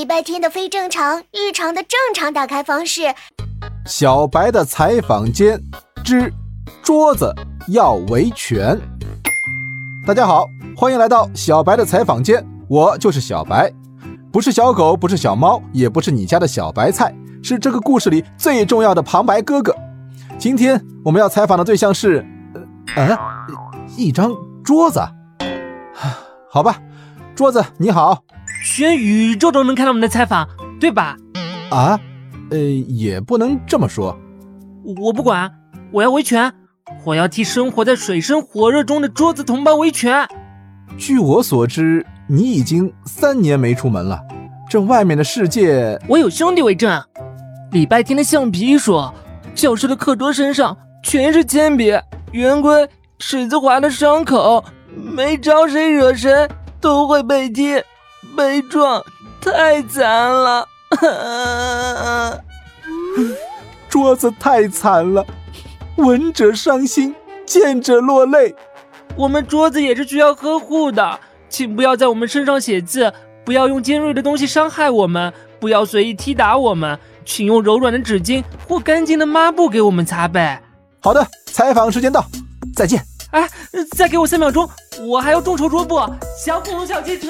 礼拜天的非正常，日常的正常打开方式。小白的采访间之桌子要维权。大家好，欢迎来到小白的采访间，我就是小白，不是小狗，不是小猫，也不是你家的小白菜，是这个故事里最重要的旁白哥哥。今天我们要采访的对象是，呃，一张桌子。好吧，桌子你好。全宇宙都能看到我们的采访，对吧？啊，呃，也不能这么说。我不管，我要维权，我要替生活在水深火热中的桌子同胞维权。据我所知，你已经三年没出门了，这外面的世界……我有兄弟为证。礼拜天的橡皮说，教室的课桌身上全是铅笔、圆规、尺子划的伤口，没招谁惹谁都会被踢。被撞太惨了，桌子太惨了，闻者伤心，见者落泪。我们桌子也是需要呵护的，请不要在我们身上写字，不要用尖锐的东西伤害我们，不要随意踢打我们，请用柔软的纸巾或干净的抹布给我们擦背。好的，采访时间到，再见。哎，再给我三秒钟，我还要众筹桌布，小恐龙小汽车。